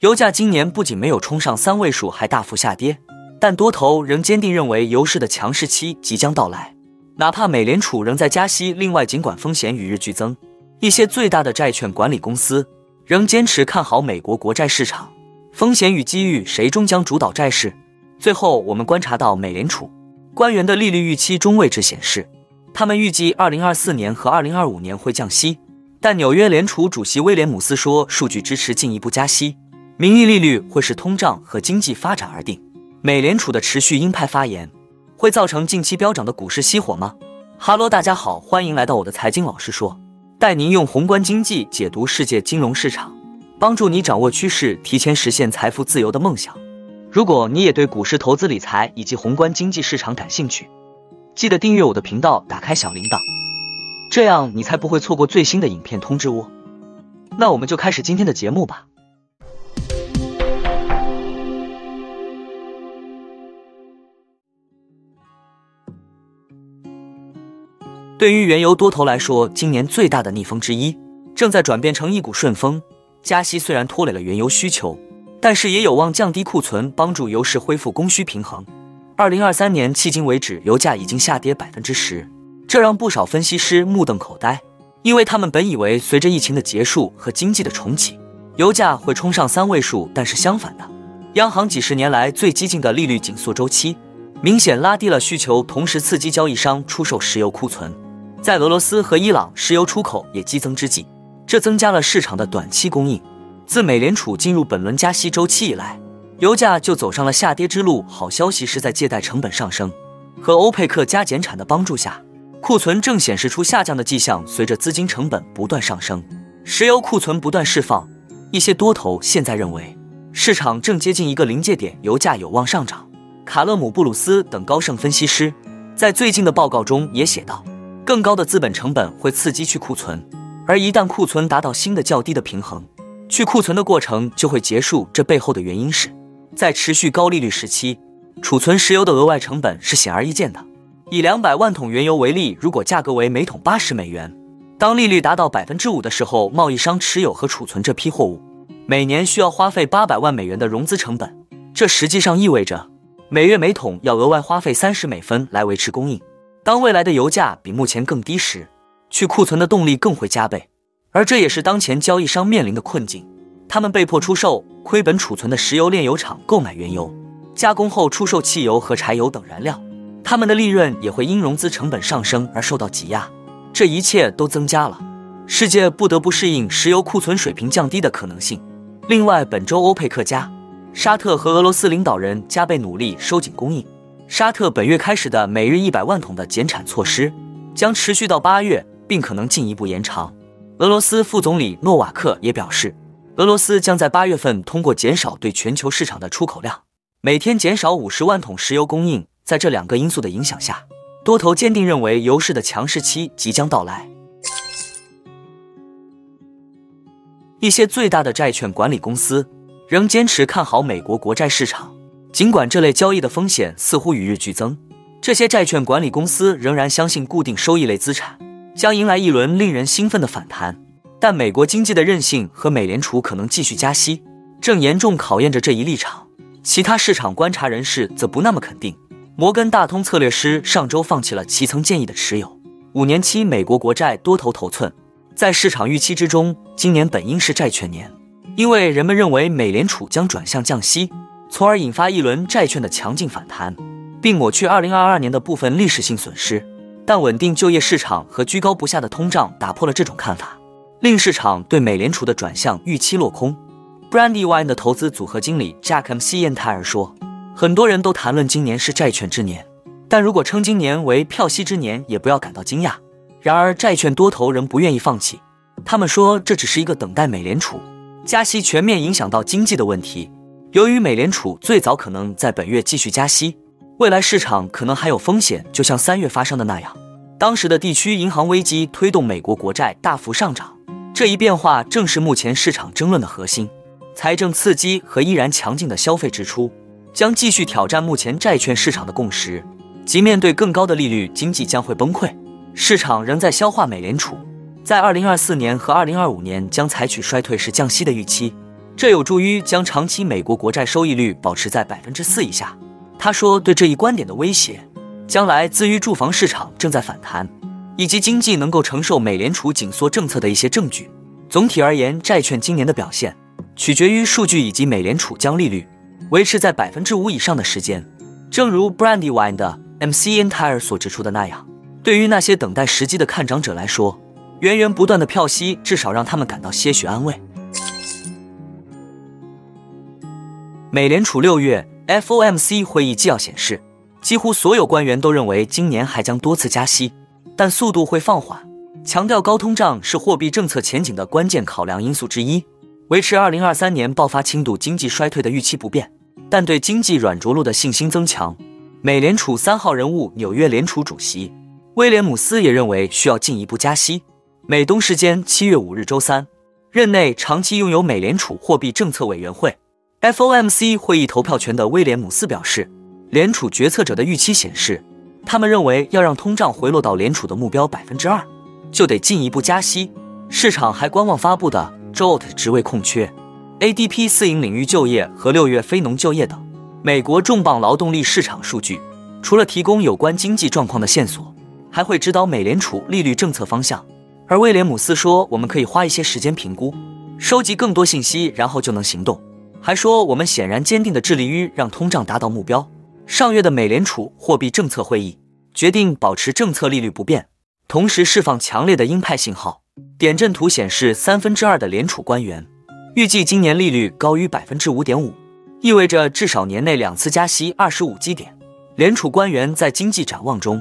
油价今年不仅没有冲上三位数，还大幅下跌。但多头仍坚定认为油市的强势期即将到来，哪怕美联储仍在加息。另外，尽管风险与日俱增，一些最大的债券管理公司仍坚持看好美国国债市场。风险与机遇，谁终将主导债市？最后，我们观察到美联储官员的利率预期中位值显示，他们预计二零二四年和二零二五年会降息。但纽约联储主席威廉姆斯说，数据支持进一步加息，名义利率会视通胀和经济发展而定。美联储的持续鹰派发言会造成近期飙涨的股市熄火吗？哈喽，大家好，欢迎来到我的财经老师说，带您用宏观经济解读世界金融市场，帮助你掌握趋势，提前实现财富自由的梦想。如果你也对股市投资理财以及宏观经济市场感兴趣，记得订阅我的频道，打开小铃铛。这样你才不会错过最新的影片通知哦。那我们就开始今天的节目吧。对于原油多头来说，今年最大的逆风之一正在转变成一股顺风。加息虽然拖累了原油需求，但是也有望降低库存，帮助油市恢复供需平衡。二零二三年迄今为止，油价已经下跌百分之十。这让不少分析师目瞪口呆，因为他们本以为随着疫情的结束和经济的重启，油价会冲上三位数。但是相反的，央行几十年来最激进的利率紧缩周期，明显拉低了需求，同时刺激交易商出售石油库存。在俄罗斯和伊朗石油出口也激增之际，这增加了市场的短期供应。自美联储进入本轮加息周期以来，油价就走上了下跌之路。好消息是在借贷成本上升和欧佩克加减产的帮助下。库存正显示出下降的迹象，随着资金成本不断上升，石油库存不断释放。一些多头现在认为，市场正接近一个临界点，油价有望上涨。卡勒姆·布鲁斯等高盛分析师在最近的报告中也写道，更高的资本成本会刺激去库存，而一旦库存达到新的较低的平衡，去库存的过程就会结束。这背后的原因是，在持续高利率时期，储存石油的额外成本是显而易见的。以两百万桶原油为例，如果价格为每桶八十美元，当利率达到百分之五的时候，贸易商持有和储存这批货物，每年需要花费八百万美元的融资成本。这实际上意味着每月每桶要额外花费三十美分来维持供应。当未来的油价比目前更低时，去库存的动力更会加倍。而这也是当前交易商面临的困境，他们被迫出售亏本储存的石油炼油厂，购买原油，加工后出售汽油和柴油等燃料。他们的利润也会因融资成本上升而受到挤压，这一切都增加了世界不得不适应石油库存水平降低的可能性。另外，本周欧佩克加、沙特和俄罗斯领导人加倍努力收紧供应。沙特本月开始的每日一百万桶的减产措施将持续到八月，并可能进一步延长。俄罗斯副总理诺瓦克也表示，俄罗斯将在八月份通过减少对全球市场的出口量，每天减少五十万桶石油供应。在这两个因素的影响下，多头坚定认为油市的强势期即将到来。一些最大的债券管理公司仍坚持看好美国国债市场，尽管这类交易的风险似乎与日俱增。这些债券管理公司仍然相信固定收益类资产将迎来一轮令人兴奋的反弹，但美国经济的韧性和美联储可能继续加息正严重考验着这一立场。其他市场观察人士则不那么肯定。摩根大通策略师上周放弃了其曾建议的持有五年期美国国债多头头寸。在市场预期之中，今年本应是债券年，因为人们认为美联储将转向降息，从而引发一轮债券的强劲反弹，并抹去2022年的部分历史性损失。但稳定就业市场和居高不下的通胀打破了这种看法，令市场对美联储的转向预期落空。Brandywine 的投资组合经理 Jack M. C. 燕泰尔说。很多人都谈论今年是债券之年，但如果称今年为票息之年，也不要感到惊讶。然而，债券多头仍不愿意放弃，他们说这只是一个等待美联储加息全面影响到经济的问题。由于美联储最早可能在本月继续加息，未来市场可能还有风险，就像三月发生的那样，当时的地区银行危机推动美国国债大幅上涨。这一变化正是目前市场争论的核心：财政刺激和依然强劲的消费支出。将继续挑战目前债券市场的共识，即面对更高的利率，经济将会崩溃。市场仍在消化美联储在2024年和2025年将采取衰退式降息的预期。这有助于将长期美国国债收益率保持在百分之四以下。他说，对这一观点的威胁将来自于住房市场正在反弹，以及经济能够承受美联储紧缩政策的一些证据。总体而言，债券今年的表现取决于数据以及美联储将利率维持在百分之五以上的时间。正如 Brandywine 的 MC Entire 所指出的那样，对于那些等待时机的看涨者来说，源源不断的票息至少让他们感到些许安慰。美联储六月 FOMC 会议纪要显示，几乎所有官员都认为今年还将多次加息，但速度会放缓，强调高通胀是货币政策前景的关键考量因素之一，维持2023年爆发轻度经济衰退的预期不变，但对经济软着陆的信心增强。美联储三号人物、纽约联储主席威廉姆斯也认为需要进一步加息。美东时间七月五日周三，任内长期拥有美联储货币政策委员会。FOMC 会议投票权的威廉姆斯表示，联储决策者的预期显示，他们认为要让通胀回落到联储的目标百分之二，就得进一步加息。市场还观望发布的 JOLT 职位空缺、ADP 私营领域就业和六月非农就业等美国重磅劳动力市场数据。除了提供有关经济状况的线索，还会指导美联储利率政策方向。而威廉姆斯说，我们可以花一些时间评估、收集更多信息，然后就能行动。还说，我们显然坚定地致力于让通胀达到目标。上月的美联储货币政策会议决定保持政策利率不变，同时释放强烈的鹰派信号。点阵图显示，三分之二的联储官员预计今年利率高于百分之五点五，意味着至少年内两次加息二十五基点。联储官员在经济展望中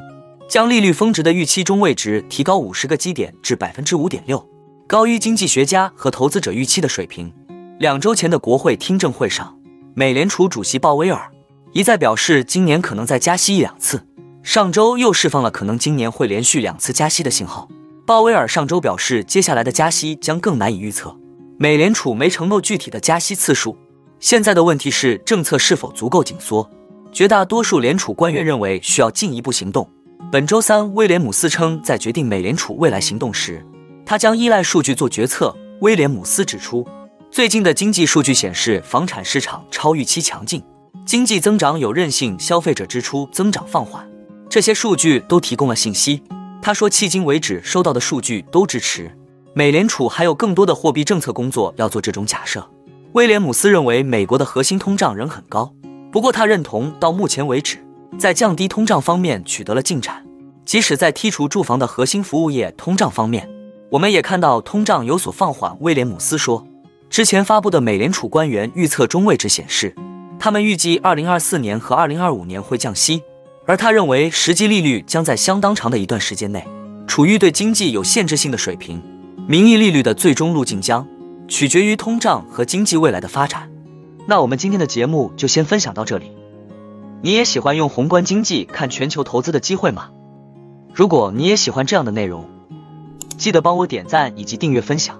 将利率峰值的预期中位值提高五十个基点至百分之五点六，高于经济学家和投资者预期的水平。两周前的国会听证会上，美联储主席鲍威尔一再表示今年可能再加息一两次。上周又释放了可能今年会连续两次加息的信号。鲍威尔上周表示，接下来的加息将更难以预测。美联储没承诺具体的加息次数。现在的问题是政策是否足够紧缩。绝大多数联储官员认为需要进一步行动。本周三，威廉姆斯称，在决定美联储未来行动时，他将依赖数据做决策。威廉姆斯指出。最近的经济数据显示，房产市场超预期强劲，经济增长有韧性，消费者支出增长放缓，这些数据都提供了信息。他说，迄今为止收到的数据都支持美联储还有更多的货币政策工作要做这种假设。威廉姆斯认为，美国的核心通胀仍很高，不过他认同到目前为止，在降低通胀方面取得了进展，即使在剔除住房的核心服务业通胀方面，我们也看到通胀有所放缓。威廉姆斯说。之前发布的美联储官员预测中位值显示，他们预计2024年和2025年会降息，而他认为实际利率将在相当长的一段时间内处于对经济有限制性的水平。名义利率的最终路径将取决于通胀和经济未来的发展。那我们今天的节目就先分享到这里。你也喜欢用宏观经济看全球投资的机会吗？如果你也喜欢这样的内容，记得帮我点赞以及订阅分享。